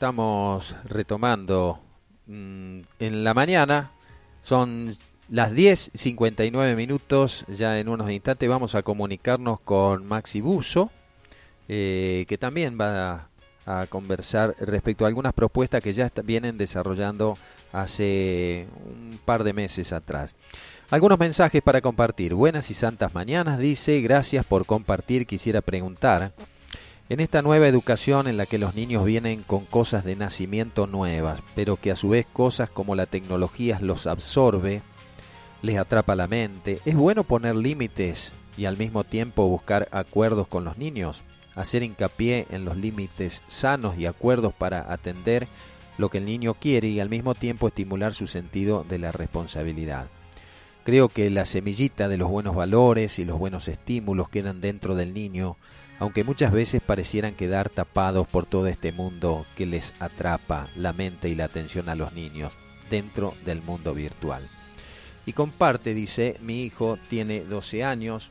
Estamos retomando mm, en la mañana, son las 10.59 minutos, ya en unos instantes vamos a comunicarnos con Maxi Buso, eh, que también va a, conversar respecto a algunas propuestas que ya vienen desarrollando hace un par de meses atrás. Algunos mensajes para compartir. Buenas y santas mañanas, dice, gracias por compartir, quisiera preguntar. En esta nueva educación en la que los niños vienen con cosas de nacimiento nuevas, pero que a su vez cosas como la tecnología los absorbe, les atrapa la mente, ¿es bueno poner límites y al mismo tiempo buscar acuerdos con los niños? Hacer hincapié en los límites sanos y acuerdos para atender lo que el niño quiere y al mismo tiempo estimular su sentido de la responsabilidad. Creo que la semillita de los buenos valores y los buenos estímulos quedan dentro del niño, aunque muchas veces parecieran quedar tapados por todo este mundo que les atrapa la mente y la atención a los niños dentro del mundo virtual. Y comparte, dice, mi hijo tiene 12 años,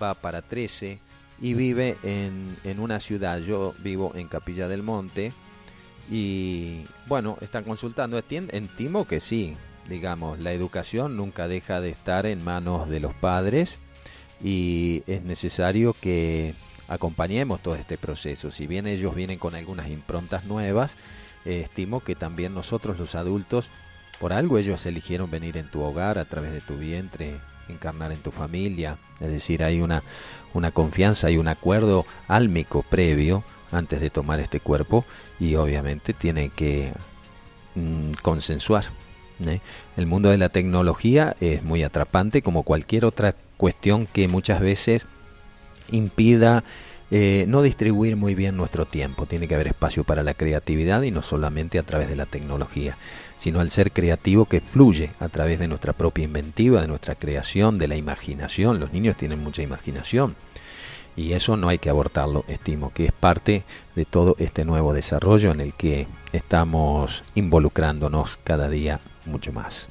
va para 13 y vive en, en una ciudad, yo vivo en Capilla del Monte, y bueno, están consultando, estimo que sí, digamos, la educación nunca deja de estar en manos de los padres y es necesario que acompañemos todo este proceso. Si bien ellos vienen con algunas improntas nuevas, eh, estimo que también nosotros los adultos, por algo ellos eligieron venir en tu hogar a través de tu vientre, encarnar en tu familia, es decir, hay una, una confianza y un acuerdo álmico previo antes de tomar este cuerpo y obviamente tiene que mm, consensuar ¿eh? El mundo de la tecnología es muy atrapante como cualquier otra cuestión que muchas veces impida eh, no distribuir muy bien nuestro tiempo. Tiene que haber espacio para la creatividad y no solamente a través de la tecnología, sino al ser creativo que fluye a través de nuestra propia inventiva, de nuestra creación, de la imaginación. Los niños tienen mucha imaginación y eso no hay que abortarlo, estimo que es parte de todo este nuevo desarrollo en el que estamos involucrándonos cada día mucho más.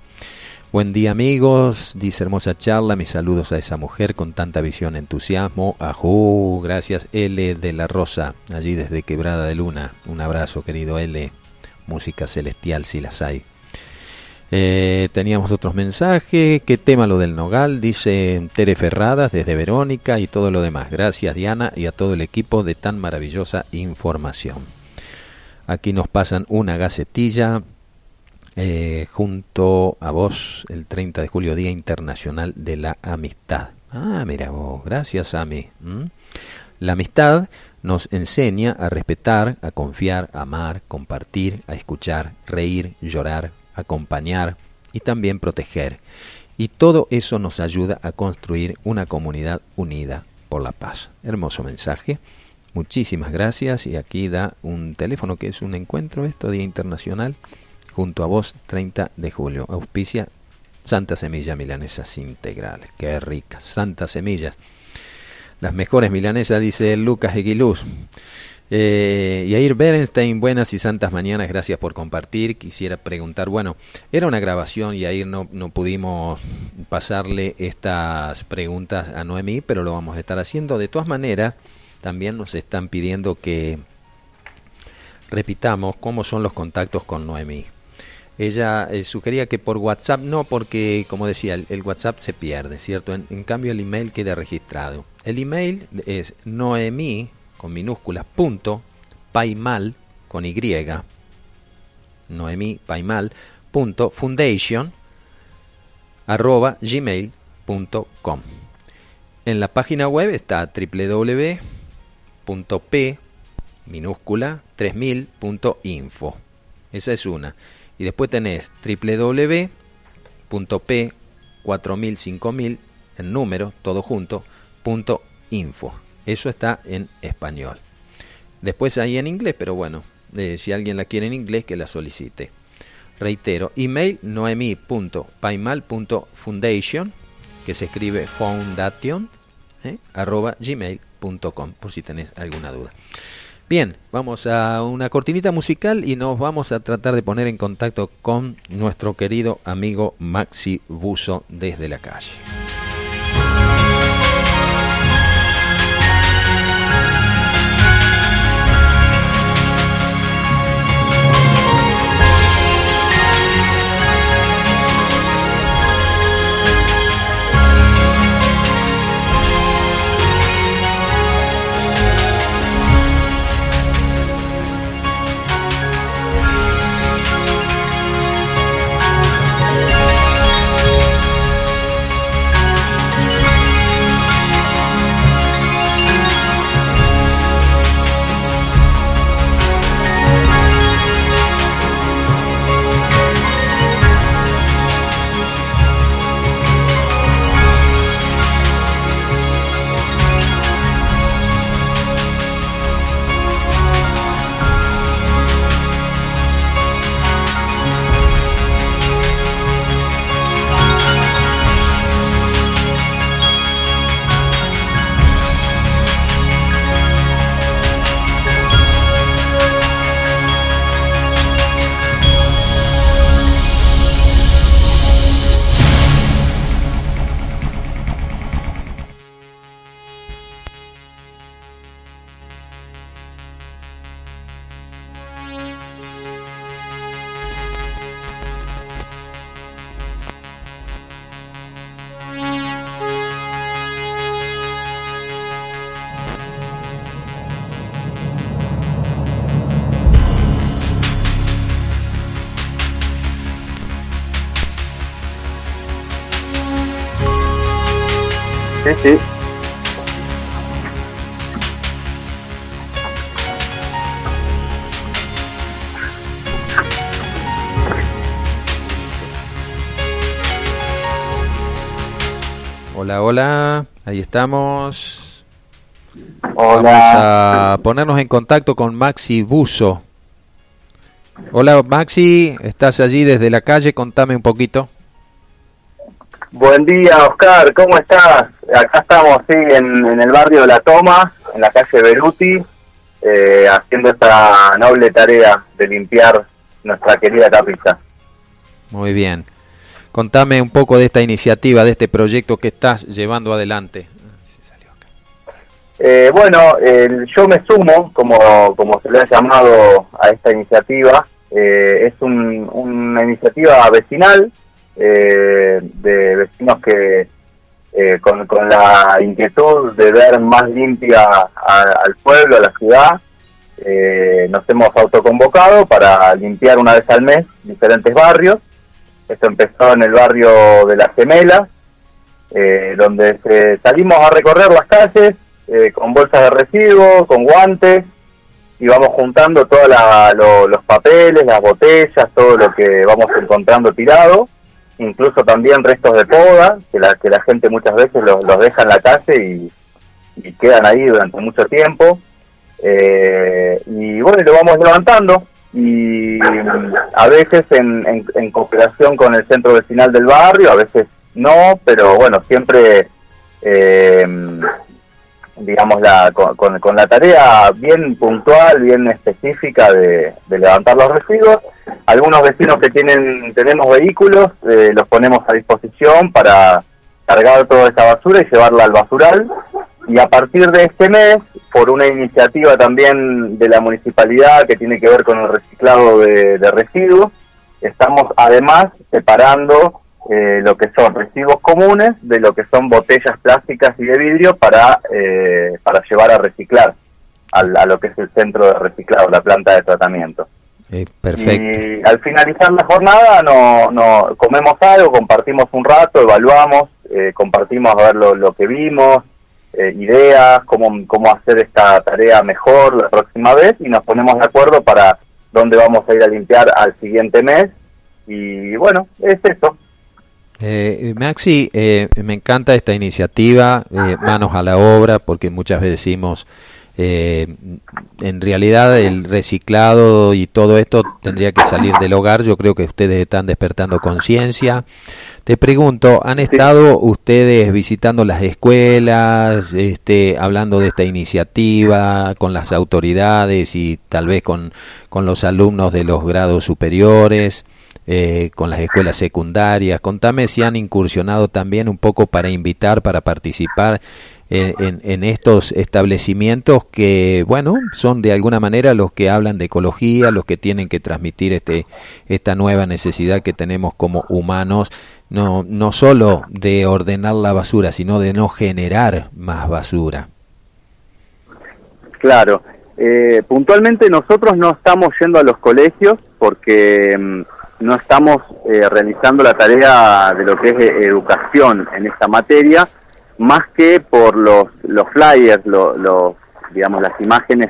Buen día amigos, dice hermosa charla, mis saludos a esa mujer con tanta visión, entusiasmo. Ajú, gracias L de la Rosa, allí desde Quebrada de Luna. Un abrazo querido L, música celestial si las hay. Eh, teníamos otros mensajes. ¿Qué tema lo del Nogal? Dice Tere Ferradas desde Verónica y todo lo demás. Gracias Diana y a todo el equipo de tan maravillosa información. Aquí nos pasan una gacetilla eh, junto a vos el 30 de julio, Día Internacional de la Amistad. Ah, mira vos, gracias a mí. La amistad nos enseña a respetar, a confiar, a amar, compartir, a escuchar, reír, llorar, acompañar y también proteger. Y todo eso nos ayuda a construir una comunidad unida por la paz. Hermoso mensaje. Muchísimas gracias y aquí da un teléfono que es un encuentro, esto Día Internacional junto a vos 30 de julio. Auspicia Santa Semilla Milanesas Integrales. Qué ricas, Santas Semillas. Las mejores milanesas, dice Lucas Eguiluz. Eh, Yair Berenstein, buenas y santas mañanas, gracias por compartir. Quisiera preguntar, bueno, era una grabación, Yair, no, no pudimos pasarle estas preguntas a Noemí, pero lo vamos a estar haciendo. De todas maneras, también nos están pidiendo que repitamos cómo son los contactos con Noemí. Ella eh, sugería que por WhatsApp no, porque como decía, el, WhatsApp se pierde, ¿cierto? En, cambio el email queda registrado. El email es noemi, con minúsculas, punto, paimal, con y, noemi, paimal, punto, foundation, arroba, gmail.com. En la página web está www.p, minúscula, 3000.info. Esa es una. Y después tenés www.p40005000 en número, todo junto, punto info. Eso está en español. Después hay en inglés, pero bueno, eh, si alguien la quiere en inglés, que la solicite. Reitero, email noemi.paimal.foundation, que se escribe foundation, eh, arroba gmail.com, por si tenés alguna duda. Bien, vamos a una cortinita musical y nos vamos a tratar de poner en contacto con nuestro querido amigo Maxi Buso desde la calle. Sí. Hola, hola, ahí estamos. Hola. Vamos a ponernos en contacto con Maxi Buzo. Hola Maxi, estás allí desde la calle, contame un poquito. Buen día, Oscar, ¿cómo estás? Acá estamos, sí, en, en el barrio de La Toma, en la calle Beruti, eh, haciendo esta noble tarea de limpiar nuestra querida capilla. Muy bien. Contame un poco de esta iniciativa, de este proyecto que estás llevando adelante. Eh, bueno, yo me sumo, como, como se le ha llamado a esta iniciativa, eh, es un- una iniciativa vecinal eh, de vecinos que eh, con, con la inquietud de ver más limpia al pueblo, a la ciudad, eh, nos hemos autoconvocado para limpiar una vez al mes diferentes barrios. Esto empezó en el barrio de La Gemela, eh, donde se- salimos a recorrer las calles eh, con bolsas de residuos, con guantes, y vamos juntando todos los papeles, las botellas, todo lo que vamos encontrando tirado, incluso también restos de poda, que la, que la gente muchas veces los, los deja en la calle y, quedan ahí durante mucho tiempo. Eh, y bueno, lo vamos levantando y a veces en, en- en cooperación con el centro vecinal del barrio, a veces no, pero bueno, siempre, eh, digamos, la, con, con- la tarea bien puntual, bien específica de, de levantar los residuos. Algunos vecinos que tienen tenemos vehículos, eh, los ponemos a disposición para cargar toda esa basura y llevarla al basural. Y a partir de este mes, por una iniciativa también de la municipalidad que tiene que ver con el reciclado de residuos, estamos además separando eh, lo que son residuos comunes de lo que son botellas plásticas y de vidrio para, eh, para llevar a reciclar al- a lo que es el centro de reciclado, la planta de tratamiento. Eh, perfecto. Y al finalizar la jornada no, no comemos algo, compartimos un rato, evaluamos, eh, compartimos a ver lo, lo que vimos, eh, ideas, cómo, cómo hacer esta tarea mejor la próxima vez y nos ponemos de acuerdo para dónde vamos a ir a limpiar al siguiente mes. Y bueno, es eso. Eh, Maxi, eh, me encanta esta iniciativa, eh, manos a la obra, porque muchas veces decimos, eh, en realidad el reciclado y todo esto tendría que salir del hogar. Yo creo que ustedes están despertando conciencia. Te pregunto, ¿han estado ustedes visitando las escuelas, este, hablando de esta iniciativa con las autoridades y tal vez con, con los alumnos de los grados superiores? Eh, con las escuelas secundarias. Contame si han incursionado también un poco para invitar, para participar en, en- estos establecimientos que, bueno, son de alguna manera los que hablan de ecología, los que tienen que transmitir este, esta nueva necesidad que tenemos como humanos, no, no solo de ordenar la basura, sino de no generar más basura. Claro. Eh, puntualmente nosotros no estamos yendo a los colegios porque mm, no estamos eh, realizando la tarea de lo que es eh, educación en esta materia, más que por los, los flyers, lo- los, digamos, las imágenes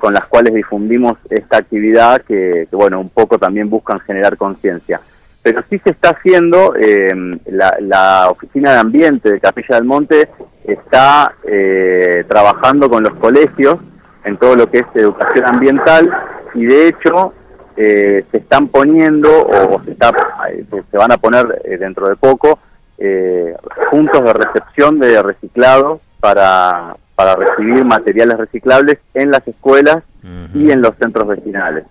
con las cuales difundimos esta actividad que, que, bueno, un poco también buscan generar conciencia. Pero sí se está haciendo, eh, la, la Oficina de Ambiente de Capilla del Monte está eh, trabajando con los colegios en todo lo que es educación ambiental y de hecho eh, se están poniendo o se, está, eh, se- van a poner eh, dentro de poco eh, puntos de recepción de reciclado para, para recibir materiales reciclables en las escuelas y en los centros vecinales.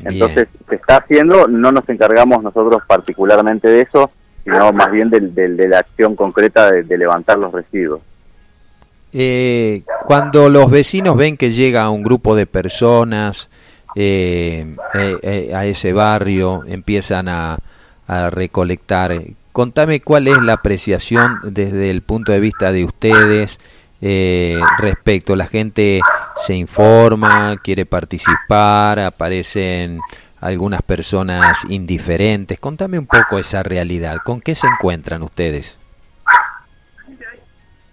Bien. Entonces se está haciendo, no nos encargamos nosotros particularmente de eso, sino más bien del- del- de la acción concreta de, de levantar los residuos. Eh, cuando los vecinos ven que llega un grupo de personas eh, eh, eh, a ese barrio, empiezan a, a recolectar, contame cuál es la apreciación desde el punto de vista de ustedes eh, respecto. La gente se informa, quiere participar, aparecen algunas personas indiferentes. Contame un poco esa realidad. ¿Con qué se encuentran ustedes?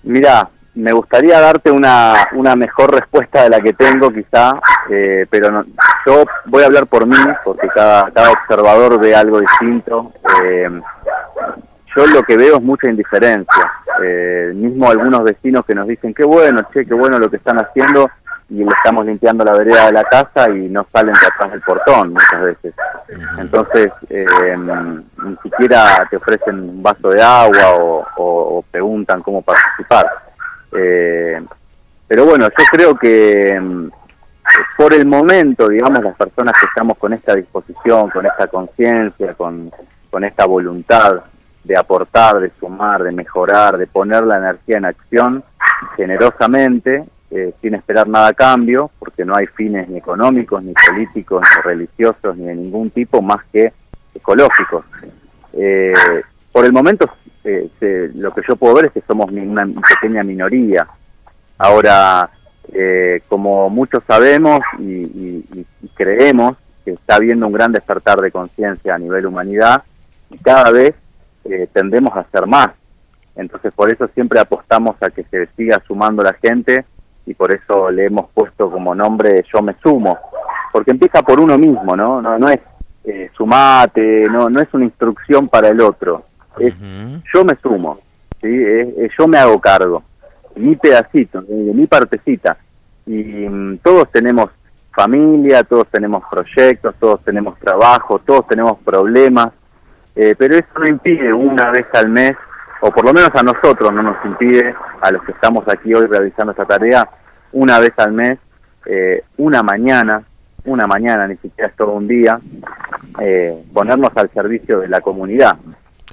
Mira, me gustaría darte una, una mejor respuesta de la que tengo quizá, eh, pero no, yo voy a hablar por mí, porque cada, cada observador ve algo distinto. Eh, yo lo que veo es mucha indiferencia. Eh, mismo algunos vecinos que nos dicen, qué bueno, che, qué bueno lo que están haciendo, y le estamos limpiando la vereda de la casa y no salen de atrás del portón muchas veces. Entonces, eh, ni siquiera te ofrecen un vaso de agua o, o preguntan cómo participar. Eh, pero bueno, yo creo que mm, por el momento, digamos, las personas que estamos con esta disposición, con esta conciencia, con, con esta voluntad de aportar, de sumar, de mejorar, de poner la energía en acción generosamente, eh, sin esperar nada a cambio, porque no hay fines ni económicos, ni políticos, ni religiosos, ni de ningún tipo más que ecológicos. Eh, por el momento eh, lo que yo puedo ver es que somos una pequeña minoría. Ahora, eh, como muchos sabemos y, creemos que está habiendo un gran despertar de conciencia a nivel humanidad y cada vez eh, tendemos a ser más. Entonces, por eso siempre apostamos a que se siga sumando la gente y por eso le hemos puesto como nombre Yo me sumo, porque empieza por uno mismo, ¿no? No, no es eh, sumate, no, no es una instrucción para el otro, es yo me sumo, ¿sí? yo me hago cargo, mi pedacito, mi partecita. Y mm, todos tenemos familia, todos tenemos proyectos, todos tenemos trabajo, todos tenemos problemas, eh, pero eso no impide una vez al mes, o por lo menos a nosotros no nos impide, a los que estamos aquí hoy realizando esta tarea, una vez al mes, eh, una mañana, una mañana, ni siquiera es todo un día, eh, ponernos al servicio de la comunidad.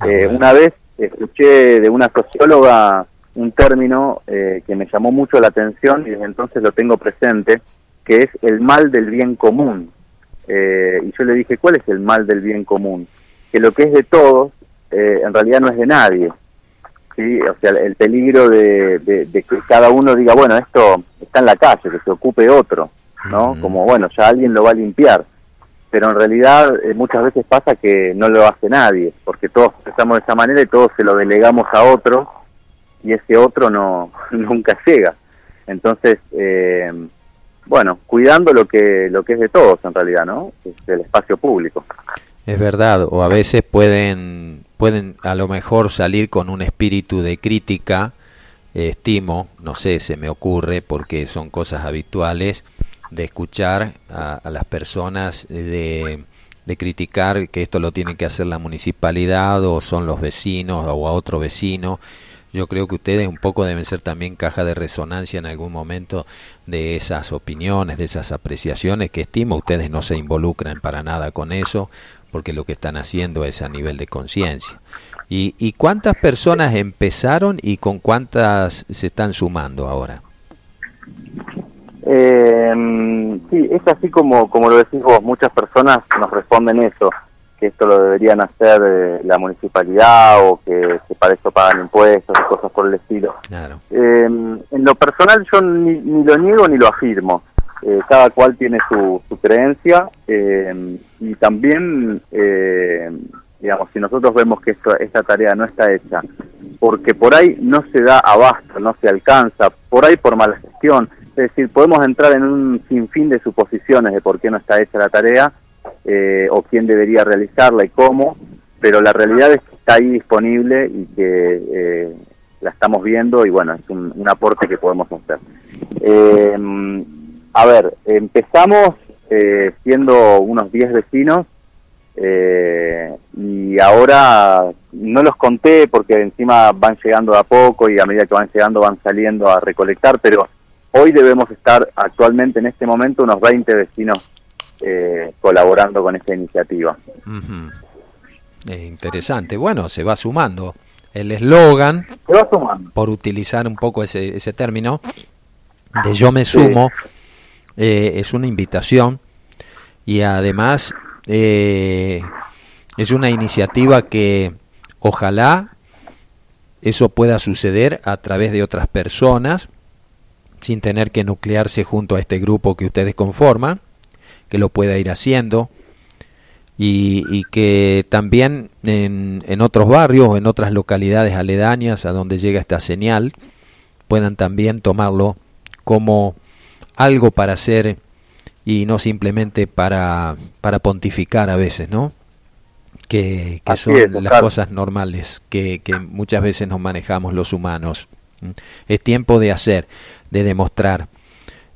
Eh, una vez escuché de una socióloga un término eh, que me llamó mucho la atención y desde entonces lo tengo presente, que es el mal del bien común. Eh, y yo le dije, ¿cuál es el mal del bien común? Que lo que es de todos, en realidad no es de nadie. ¿sí? O sea, el peligro de, que cada uno diga, bueno, esto está en la calle, que se ocupe otro, ¿no? Como, bueno, ya alguien lo va a limpiar pero en realidad eh, muchas veces pasa que no lo hace nadie, porque todos estamos de esa manera y todos se lo delegamos a otro y ese otro no nunca llega. Entonces, eh, bueno, cuidando lo que lo que es de todos en realidad, ¿no? El espacio público. Es verdad, o a veces pueden pueden a lo mejor salir con un espíritu de crítica, estimo, no sé, se me ocurre porque son cosas habituales de escuchar a, las personas, de, de, criticar que esto lo tiene que hacer la municipalidad o son los vecinos o a otro vecino. Yo creo que ustedes un poco deben ser también caja de resonancia en algún momento de esas opiniones, de esas apreciaciones que estimo. Ustedes no se involucran para nada con eso porque lo que están haciendo es a nivel de conciencia. ¿Y, ¿Y cuántas personas empezaron y con cuántas se están sumando ahora? Eh, sí, es así como, como lo decís vos, muchas personas nos responden eso, que esto lo deberían hacer eh, la municipalidad o que, para eso pagan impuestos y cosas por el estilo. Em, en lo personal yo ni, lo niego ni lo afirmo, eh, cada cual tiene su, su creencia y también, digamos, si nosotros vemos que esto, esta tarea no está hecha, porque por ahí no se da abasto, no se alcanza, por ahí por mala gestión, es decir, podemos entrar en un sinfín de suposiciones de por qué no está hecha la tarea eh, o quién debería realizarla y cómo, pero la realidad es que está ahí disponible y que eh, la estamos viendo y bueno, es un, aporte que podemos hacer. Eh, a ver, empezamos siendo unos 10 vecinos y ahora no los conté porque encima van llegando a poco y a medida que van llegando van saliendo a recolectar, pero Hoy debemos estar actualmente en este momento unos 20 vecinos eh, colaborando con esta iniciativa. interesante. Bueno, se va sumando. El eslogan, por utilizar un poco ese, ese término, de yo me sumo, eh, es una invitación y además eh, es una iniciativa que ojalá eso pueda suceder a través de otras personas sin tener que nuclearse junto a este grupo que ustedes conforman, que lo pueda ir haciendo y, que también en, en, otros barrios o en otras localidades aledañas a donde llega esta señal puedan también tomarlo como algo para hacer y no simplemente para, para pontificar a veces, ¿no? Que, son las cosas normales que, que muchas veces nos manejamos los humanos. Es tiempo de hacer, de demostrar.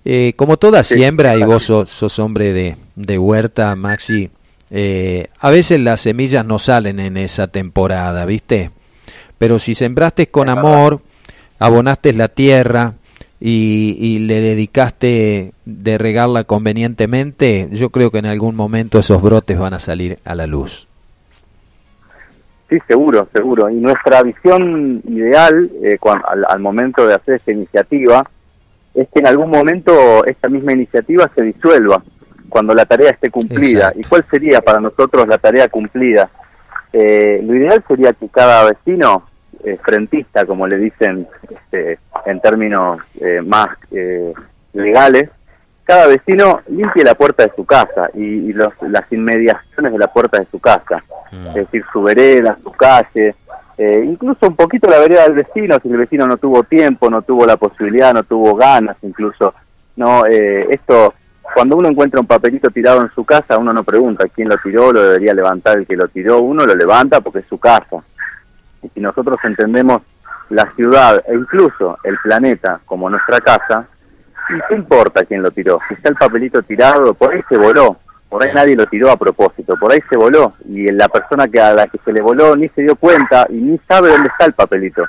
Eh, como toda siembra, y vos sos, hombre de, de, huerta, Maxi, eh, a veces las semillas no salen en esa temporada, ¿viste? Pero si sembraste con amor, abonaste la tierra y, le dedicaste de regarla convenientemente, yo creo que en algún momento esos brotes van a salir a la luz. Sí, seguro, seguro. Y nuestra visión ideal eh, al, momento de hacer esta iniciativa es que en algún momento esta misma iniciativa se disuelva cuando la tarea esté cumplida. ¿Y cuál sería para nosotros la tarea cumplida? Eh, lo ideal sería que cada vecino eh, frentista, como le dicen este, en términos eh, más eh, legales, cada vecino limpie la puerta de su casa y, los, las inmediaciones de la puerta de su casa, mm. es decir, su vereda, su calle, incluso un poquito la vereda del vecino, si el vecino no tuvo tiempo, no tuvo la posibilidad, no tuvo ganas, incluso, no, esto cuando uno encuentra un papelito tirado en su casa, uno no pregunta quién lo tiró, lo debería levantar el que lo tiró, uno lo levanta porque es su casa. Y si nosotros entendemos la ciudad e incluso el planeta como nuestra casa, ¿y qué importa quién lo tiró? Si está el papelito tirado, por ahí se voló, por ahí nadie lo tiró a propósito, por ahí se voló y la persona que a la que se le voló ni se dio cuenta y ni sabe dónde está el papelito.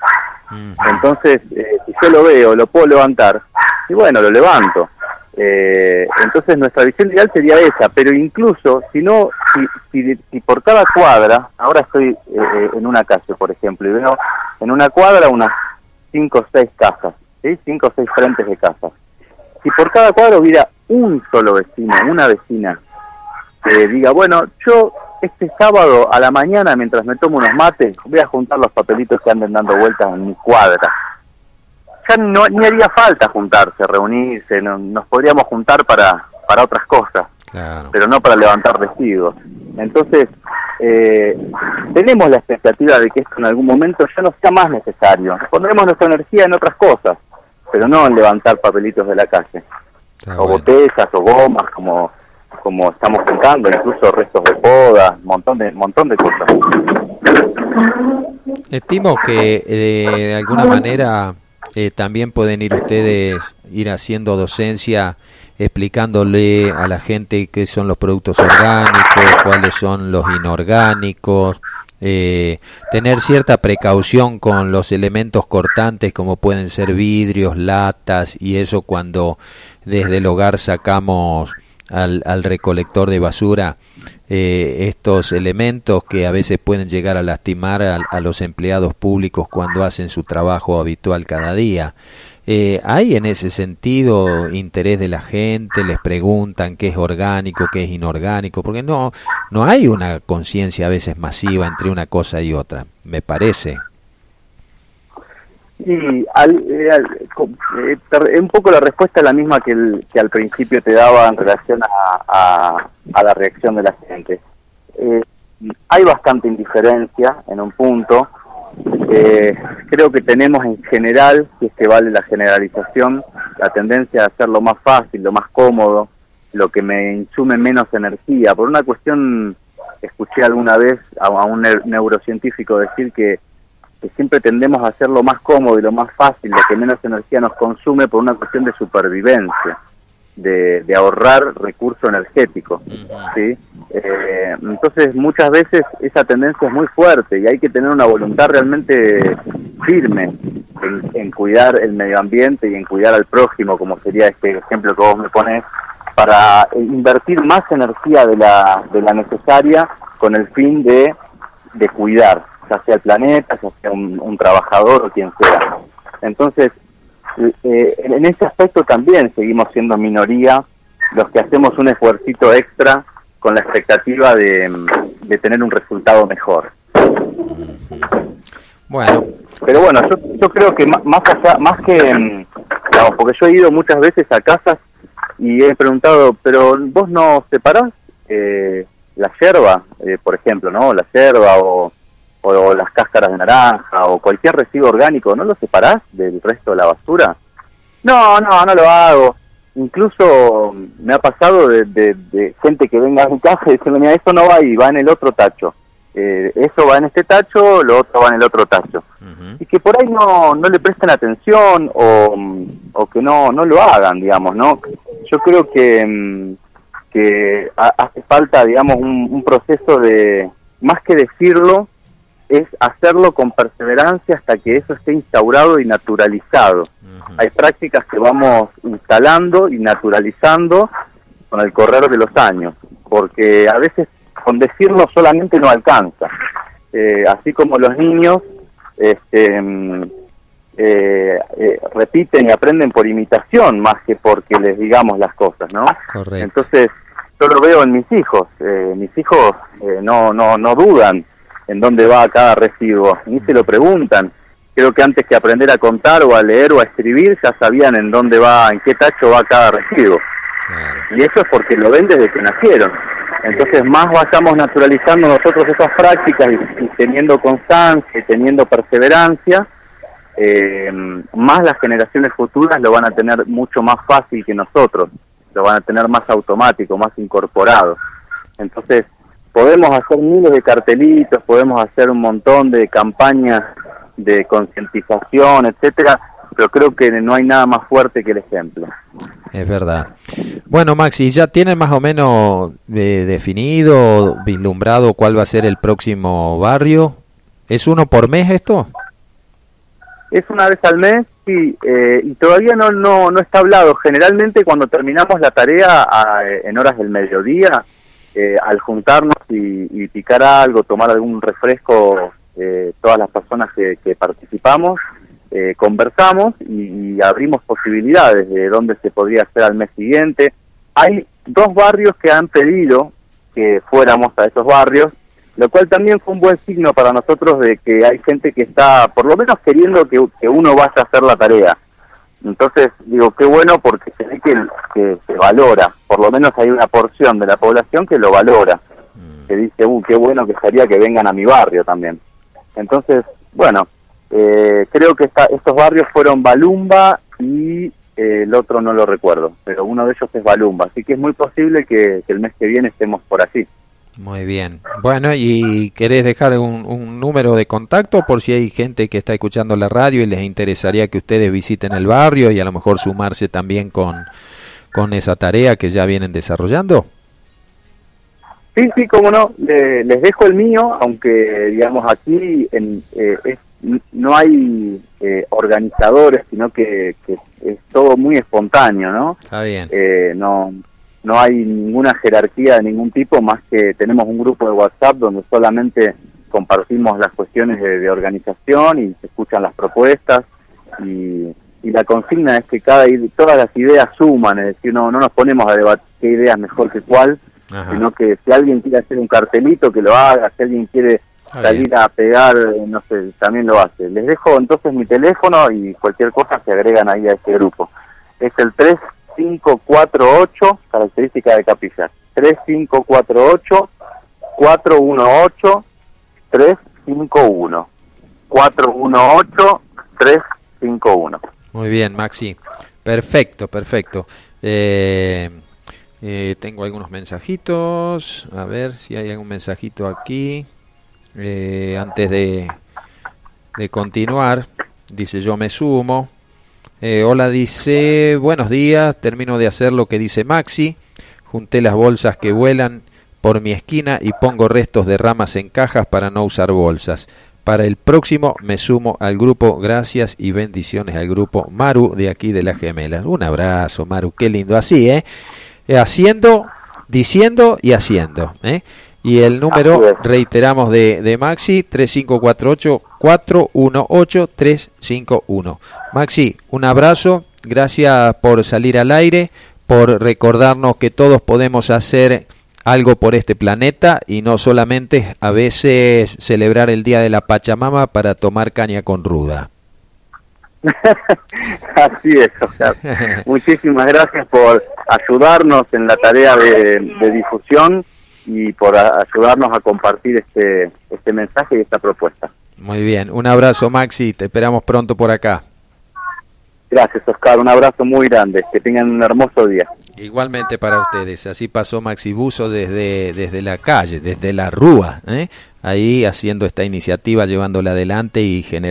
Mm. Entonces, eh, si yo lo veo, lo puedo levantar, y bueno, lo levanto. Eh, entonces nuestra visión ideal sería esa, pero incluso si no, si, si, por cada cuadra, ahora estoy eh, eh, en una calle, por ejemplo, y veo en una cuadra unas cinco o seis casas, ¿sí? cinco o seis frentes de casas. Si por cada cuadra hubiera un solo vecino, una vecina, que diga, bueno, yo este sábado a la mañana, mientras me tomo unos mates, voy a juntar los papelitos que anden dando vueltas en mi cuadra ya no, ni haría falta juntarse, reunirse, nos podríamos juntar para, para otras cosas, pero no para levantar residuos. Entonces, eh, tenemos la expectativa de que esto en algún momento ya no sea más necesario. Pondremos nuestra energía en otras cosas, pero no en levantar papelitos de la calle, o botellas, o gomas, como como estamos juntando, incluso restos de poda, montón de montón de cosas. Estimo que eh, de alguna manera eh, también pueden ir ustedes ir haciendo docencia explicándole a la gente qué son los productos orgánicos, cuáles son los inorgánicos, eh, tener cierta precaución con los elementos cortantes como pueden ser vidrios, latas y eso cuando desde el hogar sacamos al, al recolector de basura eh, estos elementos que a veces pueden llegar a lastimar a, los empleados públicos cuando hacen su trabajo habitual cada día. Eh, ¿Hay en ese sentido interés de la gente? ¿Les preguntan qué es orgánico, qué es inorgánico? Porque no, no hay una conciencia a veces masiva entre una cosa y otra, me parece. Y al, eh, eh, un poco la respuesta es la misma que, el, que al principio te daba en relación a, a, la reacción de la gente. Eh, hay bastante indiferencia en un punto. creo que tenemos en general, si es que vale la generalización, la tendencia a hacer lo más fácil, lo más cómodo, lo que me insume menos energía. Por una cuestión, escuché alguna vez a un neurocientífico decir que que siempre tendemos a hacer lo más cómodo y lo más fácil, lo que menos energía nos consume por una cuestión de supervivencia, de, ahorrar recurso energético. ¿sí? Eh, entonces muchas veces esa tendencia es muy fuerte y hay que tener una voluntad realmente firme en, cuidar el medio ambiente y en cuidar al prójimo, como sería este ejemplo que vos me pones, para invertir más energía de la, de la necesaria con el fin de, de cuidar ya sea el planeta, ya sea un, trabajador o quien sea. Entonces, eh, en ese aspecto también seguimos siendo minoría los que hacemos un esfuercito extra con la expectativa de, tener un resultado mejor. Bueno. Pero bueno, yo, yo creo que más allá, más que, mm, digamos, porque yo he ido muchas veces a casas y he preguntado, pero vos no separás eh, la yerba, eh, por ejemplo, ¿no? La yerba o o, las cáscaras de naranja o cualquier residuo orgánico, ¿no lo separás del resto de la basura? No, no, no lo hago. Incluso me ha pasado de, gente que venga a mi casa y dice, mira, eso no va ahí, va en el otro tacho. Eh, eso va en este tacho, lo otro va en el otro tacho. Y que por ahí no, no le presten atención o, o que no, no lo hagan, digamos, ¿no? Yo creo que, mm, que hace falta, digamos, un proceso de, más que decirlo, es hacerlo con perseverancia hasta que eso esté instaurado y naturalizado. Hay prácticas que vamos instalando y naturalizando con el correr de los años, porque a veces con decirlo solamente no alcanza. Eh, así como los niños este, mm, eh, eh, repiten y aprenden por imitación más que porque les digamos las cosas, ¿no? Entonces, yo lo veo en mis hijos. mis hijos no, no, no dudan en dónde va cada residuo, ni se lo preguntan. Creo que antes que aprender a contar o a leer o a escribir ya sabían en dónde va, en qué tacho va cada residuo. Y eso es porque lo ven desde que nacieron. Entonces más vayamos naturalizando nosotros esas prácticas y, teniendo constancia y teniendo perseverancia, eh, más las generaciones futuras lo van a tener mucho más fácil que nosotros, lo van a tener más automático, más incorporado. Entonces, podemos hacer miles de cartelitos, podemos hacer un montón de campañas de concientización, etcétera, pero creo que no hay nada más fuerte que el ejemplo. Es verdad. Bueno, Maxi, ¿ya tienen más o menos eh, definido, vislumbrado cuál va a ser el próximo barrio? ¿Es uno por mes esto? Es una vez al mes, sí, eh, y todavía no, no, no está hablado. Generalmente cuando terminamos la tarea en horas del mediodía, eh, al juntarnos y, picar algo, tomar algún refresco, eh, todas las personas que, participamos, eh, conversamos y, abrimos posibilidades de dónde se podría hacer al mes siguiente. Hay dos barrios que han pedido que fuéramos a esos barrios, lo cual también fue un buen signo para nosotros de que hay gente que está por lo menos queriendo que uno vaya a hacer la tarea. Entonces, digo, qué bueno porque se ve que, se valora, por lo menos hay una porción de la población que lo valora, mm. que dice, uh, qué bueno que sería que vengan a mi barrio también. Entonces, bueno, eh, creo que estos barrios fueron Balumba y eh, el otro no lo recuerdo, pero uno de ellos es Balumba, así que es muy posible que, que el mes que viene estemos por allí. Muy bien. Bueno, ¿y querés dejar un, número de contacto por si hay gente que está escuchando la radio y les interesaría que ustedes visiten el barrio y a lo mejor sumarse también con, con esa tarea que ya vienen desarrollando? Sí, sí, cómo no. les dejo el mío, aunque digamos aquí en, eh, no hay eh, organizadores, sino que, que, es todo muy espontáneo, ¿no? Está bien. Eh, no no hay ninguna jerarquía de ningún tipo, más que tenemos un grupo de WhatsApp donde solamente compartimos las cuestiones de, organización y se escuchan las propuestas y, la consigna es que cada todas las ideas suman, es decir, no, no nos ponemos a debatir qué idea es mejor que cuál, sino que si alguien quiere hacer un cartelito, que lo haga, si alguien quiere salir a pegar, no sé, también lo hace. Les dejo entonces mi teléfono y cualquier cosa se agregan ahí a este grupo. Es el 3 3548, característica de Capillar. 3548 418 351. 418 351. Muy bien, Maxi. Perfecto, perfecto. Eh, eh, tengo algunos mensajitos. A ver si hay algún mensajito aquí. Eh, antes de, de continuar, dice yo me sumo. Eh, hola, dice, buenos días, termino de hacer lo que dice Maxi, junté las bolsas que vuelan por mi esquina y pongo restos de ramas en cajas para no usar bolsas. Para el próximo me sumo al grupo, gracias y bendiciones al grupo Maru de aquí de las gemelas. Un abrazo, Maru, qué lindo. Así, ¿eh? haciendo, diciendo y haciendo. ¿eh? Y el número, reiteramos, de, de Maxi, 3548-418-351. Maxi, un abrazo, gracias por salir al aire, por recordarnos que todos podemos hacer algo por este planeta y no solamente a veces celebrar el Día de la Pachamama para tomar caña con ruda. Así es, Muchísimas gracias por ayudarnos en la tarea de difusión y por ayudarnos a compartir este, este mensaje y esta propuesta. Muy bien, un abrazo Maxi, te esperamos pronto por acá. Gracias Oscar, un abrazo muy grande, que tengan un hermoso día. Igualmente para ustedes, así pasó Maxi Buzo desde, desde la calle, desde la rúa, ¿eh? ahí haciendo esta iniciativa, llevándola adelante y generando